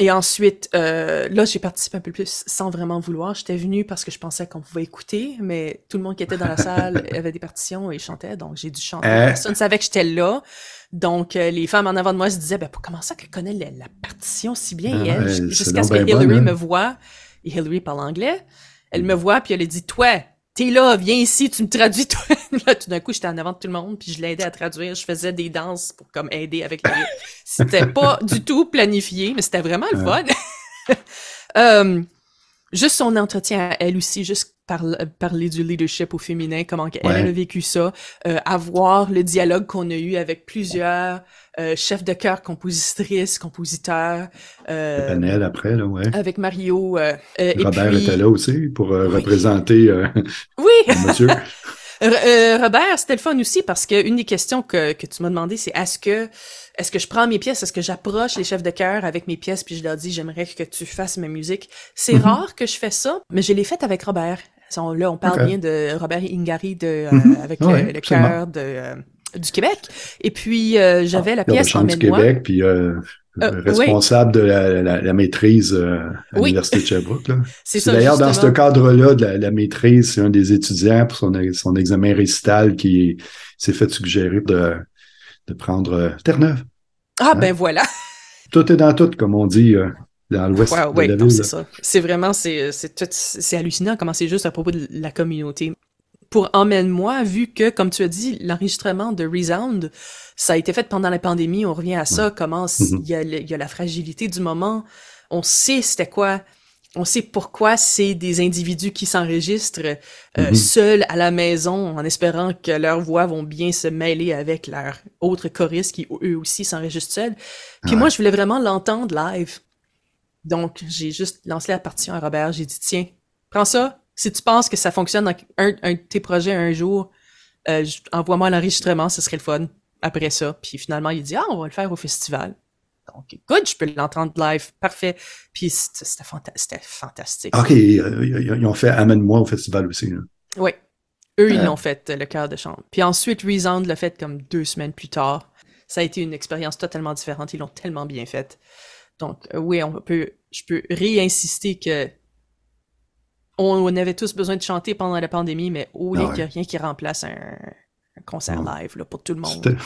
C: et ensuite, euh, là, j'ai participé un peu plus sans vraiment vouloir. J'étais venue parce que je pensais qu'on pouvait écouter, mais tout le monde qui était dans la [LAUGHS] salle avait des partitions et chantait, donc j'ai dû chanter.
B: Euh.
C: Personne ne savait que j'étais là. Donc, euh, les femmes en avant de moi se disaient, ben, comment ça qu'elle connaît la, la partition si bien?
B: Ah
C: Et elle, jusqu'à ce que Hillary
B: bonne, hein?
C: me voit Hillary parle anglais. Elle me voit, puis elle a dit, toi, t'es là, viens ici, tu me traduis, toi. [LAUGHS] là, tout d'un coup, j'étais en avant de tout le monde, puis je l'aidais à traduire. Je faisais des danses pour comme aider avec le C'était pas du tout planifié, mais c'était vraiment le fun. [LAUGHS] euh, juste son entretien à elle aussi, juste parler du leadership au féminin, comment elle, a vécu ça, euh, avoir le dialogue qu'on a eu avec plusieurs euh, chefs de chœur, compositrices, compositeurs.
B: Euh, panel après, là, ouais.
C: Avec Mario. Euh, euh
B: Robert était là aussi pour euh, représenter
C: oui.
B: monsieur. [LAUGHS]
C: Robert, c'était le fun aussi parce que une des questions que, que tu m'as demandé, c'est est-ce que est-ce que je prends mes pièces, est-ce que j'approche les chefs de chœur avec mes pièces puis je leur dis j'aimerais que tu fasses ma musique. C'est mm-hmm. rare que je fais ça, mais je l'ai fait avec Robert. Là, on parle bien de Robert Ingari de, mm-hmm. avec le, chœur de du Québec. Et puis, euh, j'avais la ah, pièce en
B: Québec, puis euh, euh responsable de la, la, la maîtrise euh, à l'Université de Sherbrooke. [LAUGHS] C'est D'ailleurs, dans ce cadre-là de la, maîtrise, c'est un des étudiants pour son, son examen récital qui s'est fait suggérer de, de prendre Terre-Neuve.
C: Ah, ben voilà. [LAUGHS]
B: tout est dans tout, comme on dit dans l'ouest de la ville.
C: c'est ça. C'est vraiment, c'est hallucinant comment c'est juste à propos de la communauté pour Emmène-moi, vu que, comme tu as dit, l'enregistrement de Resound, ça a été fait pendant la pandémie, on revient à ça, comment mm-hmm. il y, a la fragilité du moment, on sait c'était quoi, on sait pourquoi c'est des individus qui s'enregistrent euh, mm-hmm. seuls à la maison en espérant que leurs voix vont bien se mêler avec leurs autres choristes qui eux aussi s'enregistrent seuls. Puis moi, je voulais vraiment l'entendre live. Donc, j'ai juste lancé la partition à Robert, j'ai dit, tiens, prends ça, si tu penses que ça fonctionne dans un, un de tes projets un jour, euh, envoie-moi l'enregistrement, ce serait le fun. Après ça, puis finalement, il dit ah, on va le faire au festival. Donc, écoute, je peux l'entendre live, parfait. Puis c'était fantastique.
B: Ok, ils ont fait amène-moi au festival aussi.
C: Oui, eux ils l'ont fait le cœur de chambre. Puis ensuite, Resound l'a fait comme deux semaines plus tard. Ça a été une expérience totalement différente. Ils l'ont tellement bien faite. Donc euh, oui, on peut, je peux réinsister que on, avait tous besoin de chanter pendant la pandémie, mais oh, il n'y a rien qui remplace un, concert live là, pour tout le monde.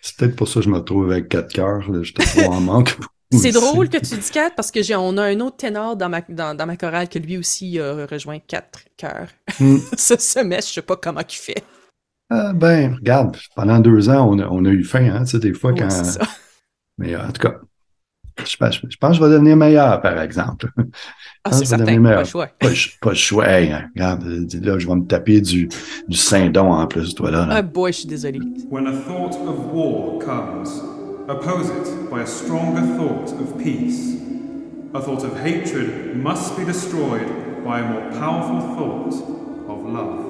B: C'est peut-être pour ça que je me retrouve avec quatre cœurs. J'étais trop en manque. [LAUGHS]
C: C'est drôle que tu dis quatre parce que j'ai on a un autre ténor dans ma, dans, ma chorale que lui aussi a rejoint quatre cœurs. Hmm. [LAUGHS] ce semestre, je sais pas comment il fait.
B: Ah, ben, regarde, pendant deux ans, on a, on a eu faim, hein, tu sais, des fois quand. Mais en tout cas, je pense, je pense que je vais devenir meilleur, par exemple. [LAUGHS]
C: Ah, c'est certain, pas le choix.
B: Pas, pas le choix. Hey, hein, regarde, là, je vais me taper du, du Saint-Don en plus, toi, là.
C: Ah, boy, je suis désolé.
D: When a thought of war comes, oppose it by a stronger thought of peace. A thought of hatred must be destroyed by a more powerful thought of love.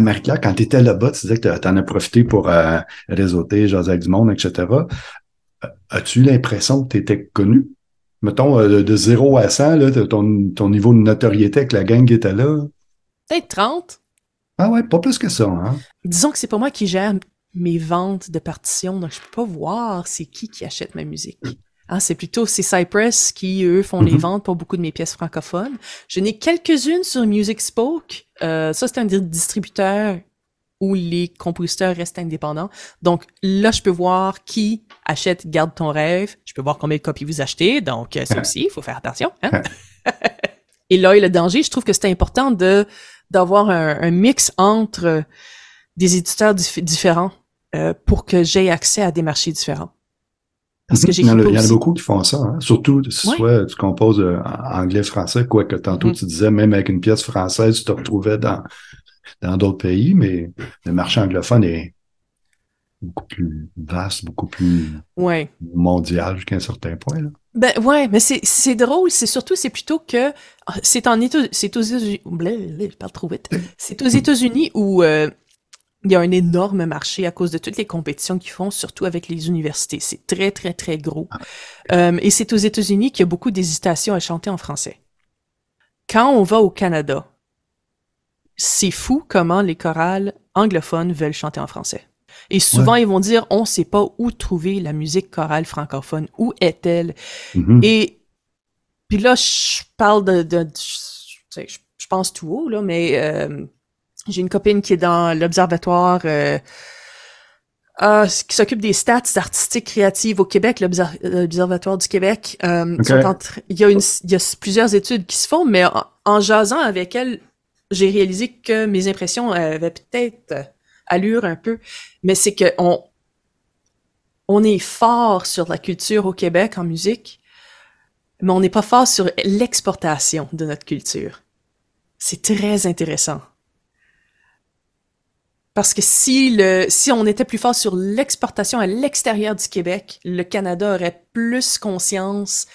B: Marie-Claire, quand tu étais là-bas, tu disais que tu en as profité pour euh, réseauter, jaser avec du monde, etc. Euh, as-tu l'impression que tu étais connu? Mettons, euh, de 0 à 100, là, ton, ton niveau de notoriété avec la gang qui était là?
C: Peut-être 30.
B: Ah ouais, pas plus que ça. Hein?
C: Disons que c'est pas moi qui gère mes ventes de partitions, donc je peux pas voir c'est qui qui achète ma musique. Ah, c'est plutôt c'est Cypress qui eux font les
B: Mhm.
C: ventes pour beaucoup de mes pièces francophones. Je n'ai quelques-unes sur Music Spoke. Euh, ça c'est un di- distributeur où les compositeurs restent indépendants. Donc là, je peux voir qui achète Garde ton rêve. Je peux voir combien de copies vous achetez. Donc euh, ça aussi, il faut faire attention. Hein? [LAUGHS] Et là, et le danger, je trouve que c'est important de d'avoir un, un mix entre des éditeurs dif- différents euh, pour que j'aie accès à des marchés différents. Parce que
B: Mhm. il, y en a,
C: j'écris pas
B: il y en a
C: aussi.
B: beaucoup qui font ça, hein. surtout si
C: Ouais.
B: soit tu composes euh, anglais-français, quoique tantôt
C: Mhm.
B: tu disais, même avec une pièce française, tu te retrouvais dans dans d'autres pays, mais le marché anglophone est beaucoup plus vaste, beaucoup plus
C: Ouais.
B: mondial jusqu'à un certain point. Là.
C: Ben ouais, mais c'est c'est drôle, c'est surtout c'est plutôt que c'est en c'est aux États-Unis, blablabla, je parle trop vite. C'est aux États-Unis où euh, il y a un énorme marché à cause de toutes les compétitions qu'ils font, surtout avec les universités. C'est très très très gros. Euh, et c'est aux États-Unis qu'il y a beaucoup d'hésitation à chanter en français. Quand on va au Canada, c'est fou comment les chorales anglophones veulent chanter en français. Et souvent, ils vont dire, on sait pas où trouver la musique chorale francophone. Où est-elle?
B: Mhm.
C: Et puis là, je parle de, de, je- je pense tout haut là, mais euh, j'ai une copine qui est dans l'observatoire euh, ah, qui s'occupe des stats artistiques créatives au Québec, l'Obser- l'observatoire du Québec. Euh, il y a une, il y a plusieurs études qui se font, mais en, en jasant avec elle, j'ai réalisé que mes impressions avaient peut-être allure un peu, mais c'est que on on est fort sur la culture au Québec en musique, mais on n'est pas fort sur l'exportation de notre culture. C'est très intéressant. Parce que si le, si on était plus fort sur l'exportation à l'extérieur du Québec, le Canada aurait plus conscience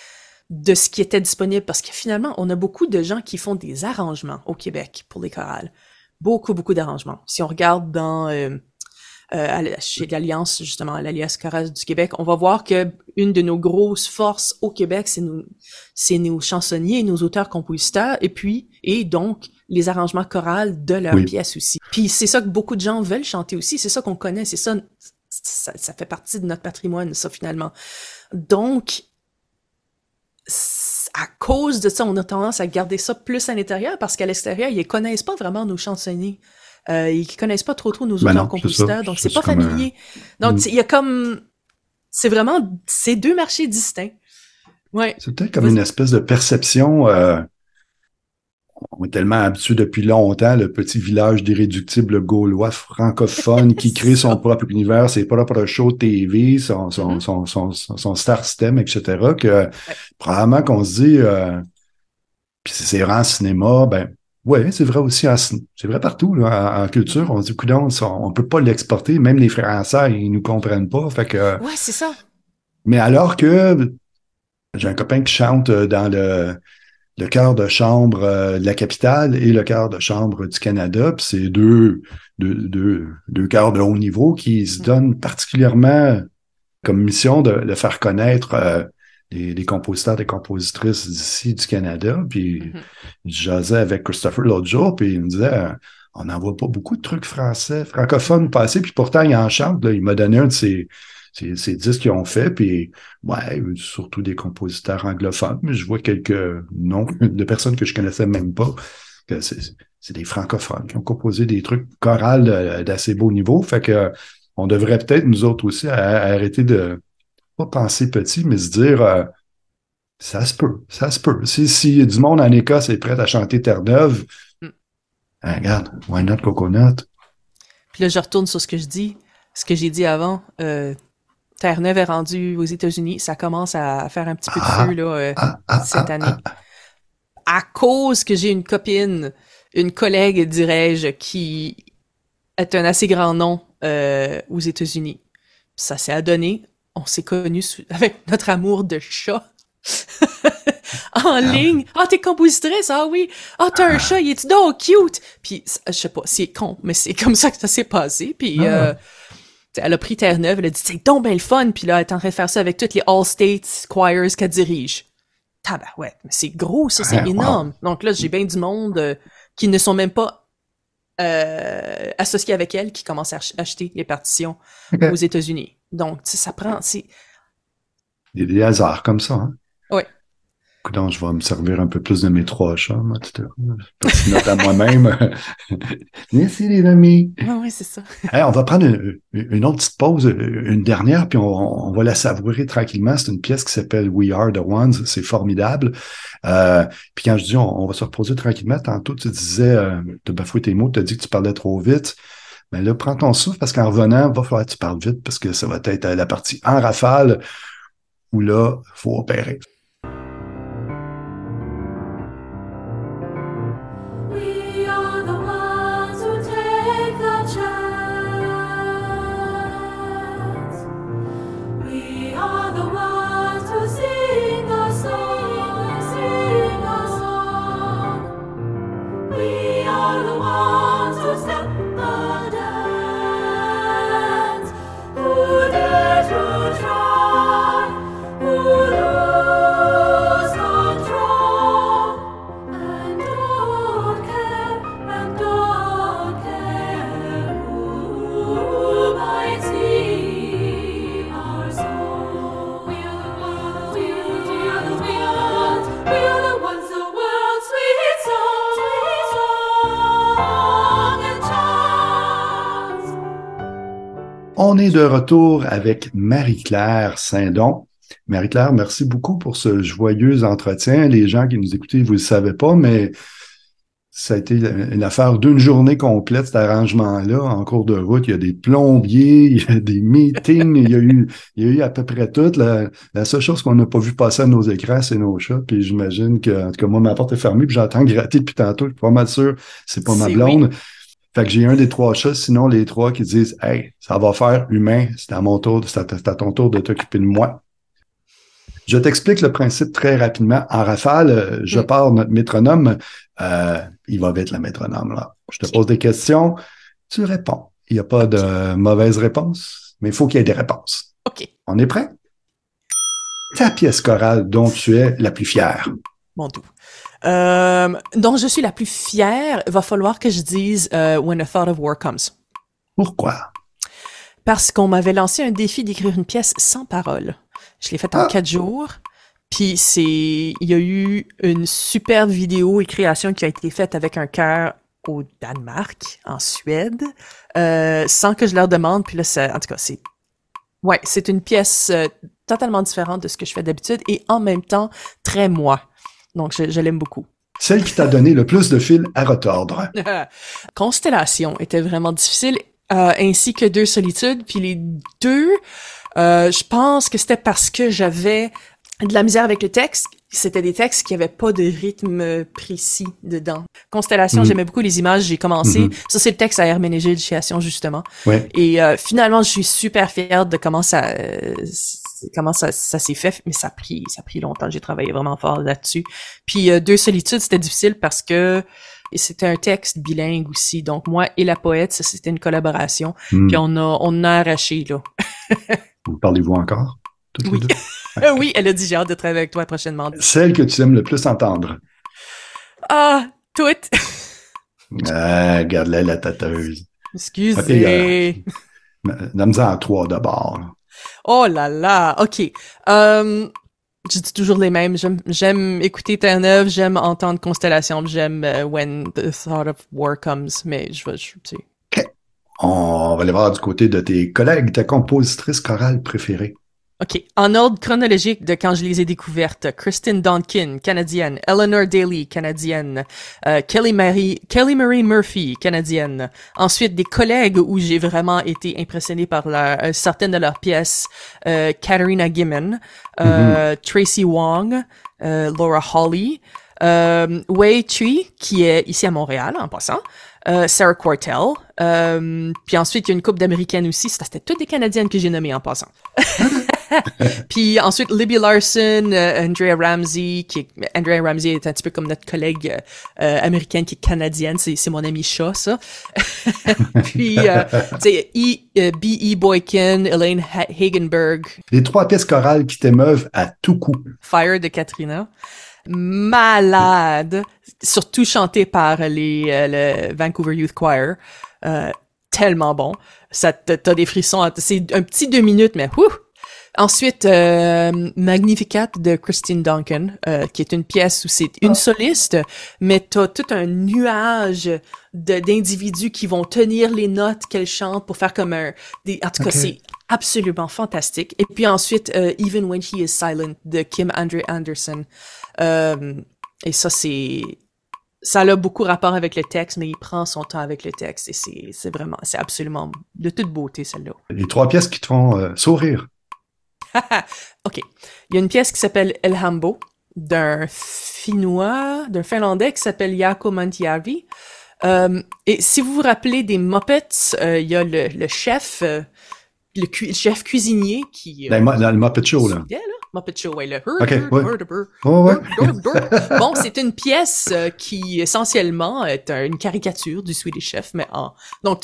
C: de ce qui était disponible. Parce que finalement, on a beaucoup de gens qui font des arrangements au Québec pour les chorales. Beaucoup, beaucoup d'arrangements. Si on regarde dans, euh, euh, chez l'Alliance, justement, l'Alliance chorale du Québec, on va voir que une de nos grosses forces au Québec, c'est nos, nos chansonniers, nos auteurs-compositeurs, et puis, et donc, les arrangements chorales de leurs
B: Oui.
C: pièces aussi. Puis c'est ça que beaucoup de gens veulent chanter aussi, c'est ça qu'on connaît, c'est ça, ça, ça fait partie de notre patrimoine, ça, finalement. Donc, à cause de ça, on a tendance à garder ça plus à l'intérieur, parce qu'à l'extérieur, ils connaissent pas vraiment nos chansonniers. Euh, ils connaissent pas trop trop nos
B: Ben non, c'est ça.
C: donc
B: C'est
C: pas
B: un-
C: familier. Donc,
B: Mm.
C: il y a comme... C'est vraiment... C'est deux marchés distincts. Ouais.
B: C'est peut-être comme une espèce de perception. euh, on est tellement habitué depuis longtemps, le petit village d'irréductibles gaulois francophones qui [LAUGHS] crée son propre univers, ses propres shows TV, son, son,
C: Mhm.
B: son, son, son, star system, etc., que probablement qu'on se dit, euh, puis c'est vrai en cinéma, ben, ouais, c'est vrai aussi c'est vrai partout, là, en, en culture, on se dit, coudonc, ça, on peut pas l'exporter, même les Français, ils nous comprennent pas, fait que,
C: Ouais, c'est ça.
B: mais alors que j'ai un copain qui chante euh, dans le, le chœur de chambre euh, de la capitale et le chœur de chambre du Canada, puis c'est deux, deux, deux, deux chœurs de haut niveau qui se donnent particulièrement comme mission de, de faire connaître euh, les, les compositeurs et compositrices d'ici du Canada. Puis je jasais avec Christopher l'autre jour, puis il me disait euh, on n'en voit pas beaucoup de trucs français, francophones passer, puis pourtant il en chante. Là. Il m'a donné un de ses, ses disques qu'ils ont fait, puis ouais, surtout des compositeurs anglophones, mais je vois quelques noms de personnes que je connaissais même pas. C'est c'est des francophones qui ont composé des trucs chorales d'assez beau niveau. Fait que on devrait peut-être, nous autres aussi, à- à arrêter de pas penser petit, mais se dire euh, ça se peut, ça se peut. Si, si du monde en Écosse est prêt à chanter Terre-Neuve,
C: Mm.
B: hein, regarde, why not Coconut?
C: Puis là, je retourne sur ce que je dis, ce que j'ai dit avant. Euh, Terre-Neuve est rendue aux États-Unis. Ça commence à faire un petit peu de
B: Ah.
C: feu là, euh,
B: Ah, ah,
C: cette année.
B: ah,
C: À cause que j'ai une copine, une collègue, dirais-je, qui est un assez grand nom euh, aux États-Unis. Ça s'est adonné. On s'est connus [LAUGHS] avec notre amour de chat. [LAUGHS] en ligne. Ah, t'es compositrice? Ah oui. Ah, t'as un chat, il est donc cute? Puis, je sais pas, c'est con, mais c'est comme ça que ça s'est passé. Puis, euh, elle a pris Terre-Neuve, elle a dit, c'est donc bien le fun. Puis là, elle est en train de faire ça avec toutes les All-States Choirs qu'elle dirige. Tabarouette, mais c'est gros, ça, c'est
B: Ah, wow.
C: énorme. Donc là, j'ai bien du monde euh, qui ne sont même pas euh, associés avec elle, qui commencent à ach- acheter les partitions aux États-Unis. Donc, tu sais, ça prend, c'est...
B: Il y a des hasards comme ça, hein?
C: Oui.
B: Donc, je vais me servir un peu plus de mes trois chats, moi, tout à Petit note à moi-même. [LAUGHS] Merci, les amis.
C: Oui, oui, c'est ça. [LAUGHS]
B: Hey, on va prendre une, une, autre petite pause, une dernière, puis on, on va la savourer tranquillement. C'est une pièce qui s'appelle We Are the Ones. C'est formidable. Euh, puis quand je dis on, on, va se reposer tranquillement, tantôt tu disais, euh, tu as bafoué tes mots, tu as dit que tu parlais trop vite. Mais là, prends ton souffle parce qu'en revenant, va falloir que tu parles vite parce que ça va être la partie en rafale où là, il faut opérer. On est de retour avec Marie-Claire Saint-Don. Marie-Claire, merci beaucoup pour ce joyeux entretien. Les gens qui nous écoutaient, vous ne le savez pas, mais ça a été une affaire d'une journée complète, cet arrangement-là. En cours de route, il y a des plombiers, il y a des meetings, il y a eu, il y a eu à peu près tout. La, seule chose qu'on n'a pas vu passer à nos écrans, c'est nos chats. Puis j'imagine que, en tout cas, moi, ma porte est fermée, puis j'entends [LAUGHS] gratter depuis tantôt. Je suis pas mal sûr, c'est pas ma blonde. Fait que j'ai un des trois chats, sinon les trois qui disent Hey, ça va faire humain, c'est à mon tour, c'est à, ton tour de t'occuper de moi. Je t'explique le principe très rapidement. En rafale, je pars notre métronome. Euh, il va vite, le métronome. Là. Je te pose des questions, tu réponds. Il n'y a pas de mauvaise réponse, mais il faut qu'il y ait des réponses.
C: OK.
B: On est prêt? Ta pièce chorale dont tu es la plus fière.
C: Mon tout. Euh, dont je suis la plus fière, va falloir que je dise euh, When a Thought of War Comes.
B: Pourquoi?
C: Parce qu'on m'avait lancé un défi d'écrire une pièce sans parole. Je l'ai faite en ah. quatre jours. Puis c'est, il y a eu une superbe vidéo et création qui a été faite avec un cœur au Danemark, en Suède, euh, sans que je leur demande. Puis là, ça, en tout cas, c'est, ouais, c'est une pièce euh, totalement différente de ce que je fais d'habitude et en même temps très moi. Donc, je, l'aime beaucoup.
B: Celle qui t'a donné le plus de fil à retordre. [LAUGHS]
C: Constellation était vraiment difficile, euh, ainsi que Deux Solitudes. Puis les deux, euh, je pense que c'était parce que j'avais de la misère avec le texte. C'était des textes qui avaient pas de rythme précis dedans. Constellation, mm. j'aimais beaucoup les images. J'ai commencé. Mm-hmm. Ça, c'est le texte à Herménégilde chez Action, justement.
B: Ouais.
C: Et euh, finalement, je suis super fière de comment ça, comment ça, ça s'est fait, mais ça a pris, ça a pris longtemps. J'ai travaillé vraiment fort là-dessus. Puis euh, Deux solitudes, c'était difficile parce que c'était un texte bilingue aussi. Donc moi et la poète, c'était une collaboration. Hmm. Puis on a, on a arraché là.
B: Vous parlez-vous encore?
C: oui. [LAUGHS] oui, elle a dit j'ai hâte de travailler avec toi prochainement.
B: Celle que tu aimes le plus entendre?
C: Ah, toutes. [LAUGHS]
B: ah, regarde-la, la tâteuse.
C: Excusez.
B: Okay, euh, Donne-en trois d'abord.
C: Oh là là, ok. Um, je dis toujours les mêmes. J'aime écouter Terre-Neuve, j'aime entendre Constellation, j'aime uh, When the Thought of War Comes, mais je vais, tu sais.
B: Ok. On va aller voir du côté de tes collègues, ta compositrice chorale préférée.
C: OK. En ordre chronologique de quand je les ai découvertes, Kristen Donkin, canadienne, Eleanor Daly, canadienne, euh, Kelly, Marie, Kelly Marie Murphy, canadienne. Ensuite, des collègues où j'ai vraiment été impressionné par leur, euh, certaines de leurs pièces, euh, Katarina Gimmon, euh, mm-hmm. Tracy Wong, euh, Laura Hawley, Wei Chui, qui est ici à Montréal en passant, Sarah Quartel. puis ensuite, il y a une coupe d'américaines aussi. C'était toutes des Canadiennes que j'ai nommées en passant. [LAUGHS] [LAUGHS] puis ensuite, Libby Larson, euh, Andrea Ramsey, qui est, Andrea Ramsey est un petit peu comme notre collègue euh, américaine qui est canadienne, c'est, c'est mon ami chat, ça. [LAUGHS] puis, euh, tu sais, B.E. Boykin, Elaine Hagenberg.
B: Les trois pièces chorales qui t'émeuvent à tout coup.
C: Fire de Katrina malade, surtout chanté par les le Vancouver Youth Choir. tellement bon. Ça t'as des frissons. C'est un petit deux minutes, mais ouh, Ensuite, euh, Magnificat de Christine Duncan, euh, qui est une pièce où c'est une soliste, mais t'as tout un nuage d'individus qui vont tenir les notes qu'elle chante pour faire comme un... Des, en tout cas, c'est absolument fantastique. Et puis ensuite, euh, Even When He Is Silent de Kim Andre Anderson. Euh, et ça, c'est... Ça a beaucoup rapport avec le texte, mais il prend son temps avec le texte et c'est c'est vraiment, c'est absolument de toute beauté, celle-là.
B: Les trois pièces qui te font euh, sourire. [LAUGHS]
C: OK. Il y a une pièce qui s'appelle El Hambo d'un Finnois, d'un Finlandais qui s'appelle Jaakko Mantjärvi. Euh, et si vous vous rappelez des Muppets, euh, il y a le, le chef, euh, le cu- chef cuisinier qui... euh,
B: Dans, le Mo- dans le Muppet Show, là.
C: Suédois, là. Muppet Show, ouais, le...
B: Ouais. Oh, ouais. [LAUGHS]
C: bon, c'est une pièce euh, qui essentiellement est un- une caricature du Swedish Chef, mais en donc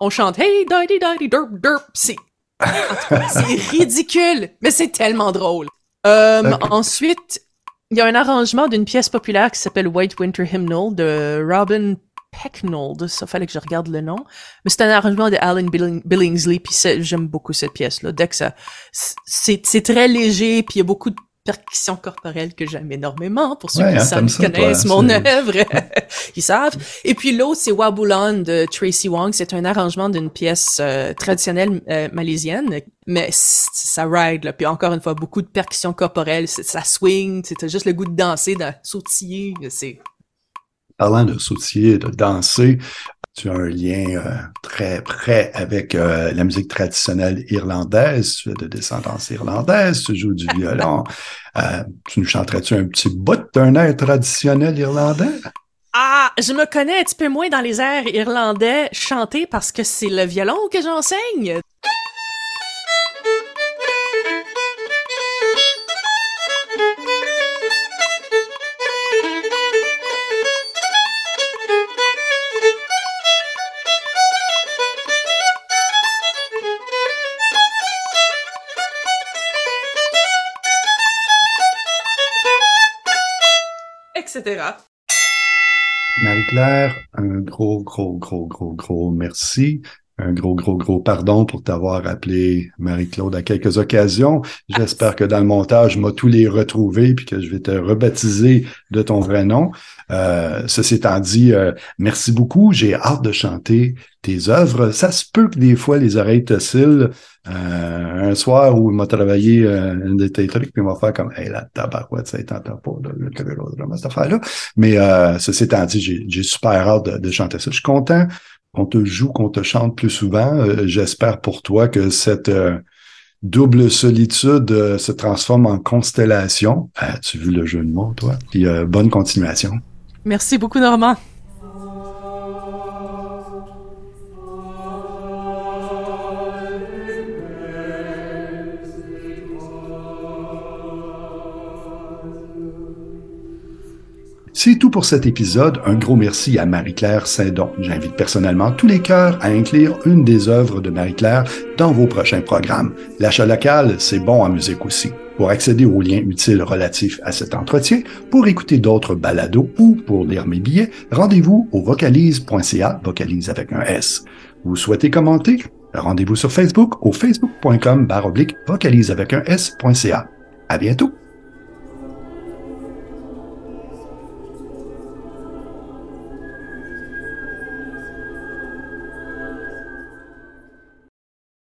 C: on chante Hey daddy daddy derp derp, c'est c'est ridicule, mais c'est tellement drôle. Euh. Ensuite, il y a un arrangement d'une pièce populaire qui s'appelle White Winter Hymnal de Robin Pecknold. Ça fallait que je regarde le nom. Mais c'est un arrangement de Alan Billing- Billingsley, puis j'aime beaucoup cette pièce-là. Dès que ça, c'est c'est très léger, puis il y a beaucoup de percussions corporelles que j'aime énormément. Pour ceux
B: Ouais,
C: qui
B: hein,
C: savent,
B: ça,
C: connaissent mon œuvre, [LAUGHS] ils savent. Et puis l'autre, c'est Wabulan de Tracy Wong. C'est un arrangement d'une pièce euh, traditionnelle euh, malaisienne, mais ça ride. Là. Puis encore une fois, beaucoup de percussions corporelles, c'est- ça swing, c'est juste le goût de danser, de sautiller. C'est
B: Parlant de sautiller, de danser, tu as un lien euh, très près avec euh, la musique traditionnelle irlandaise. Tu es de descendance irlandaise, tu joues du violon. Euh, tu nous chanterais-tu un petit bout d'un air traditionnel irlandais?
C: Ah, je me connais un petit peu moins dans les airs irlandais chantés parce que c'est le violon que j'enseigne.
B: Marie-Claire, un gros, gros, gros, gros, gros merci. Un gros, gros, gros pardon pour t'avoir appelé Marie-Claude à quelques occasions. J'espère que dans le montage, je m'ai tous les retrouvés puis que je vais te rebaptiser de ton vrai nom. Euh, ceci étant dit, euh, merci beaucoup. J'ai hâte de chanter tes œuvres. Ça se peut que des fois les oreilles t'oscillent. Euh, un soir où il m'a travaillé euh, un de tes trucs, puis il m'a fait comme Hey la tabarouette, ça t'entend pas, le cette affaire-là. Mais euh, ceci étant dit, j'ai super hâte de, de chanter ça. Je suis content qu'on te joue, qu'on te chante plus souvent. Euh, J'espère pour toi que cette euh, double solitude euh, se transforme en constellation. As-tu vu le jeu de mots, toi? Puis bonne continuation.
C: Merci beaucoup, Normand.
B: C'est tout pour cet épisode. Un gros merci à Marie-Claire Saint-Don. J'invite personnellement tous les cœurs à inclure une des œuvres de Marie-Claire dans vos prochains programmes. L'achat local, c'est bon en musique aussi. Pour accéder aux liens utiles relatifs à cet entretien, pour écouter d'autres balados ou pour lire mes billets, rendez-vous au vocalise.ca, vocalise avec un S. Vous souhaitez commenter? Rendez-vous sur Facebook au facebook.com baroblique vocalise avec un S.ca. À bientôt!